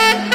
yeah.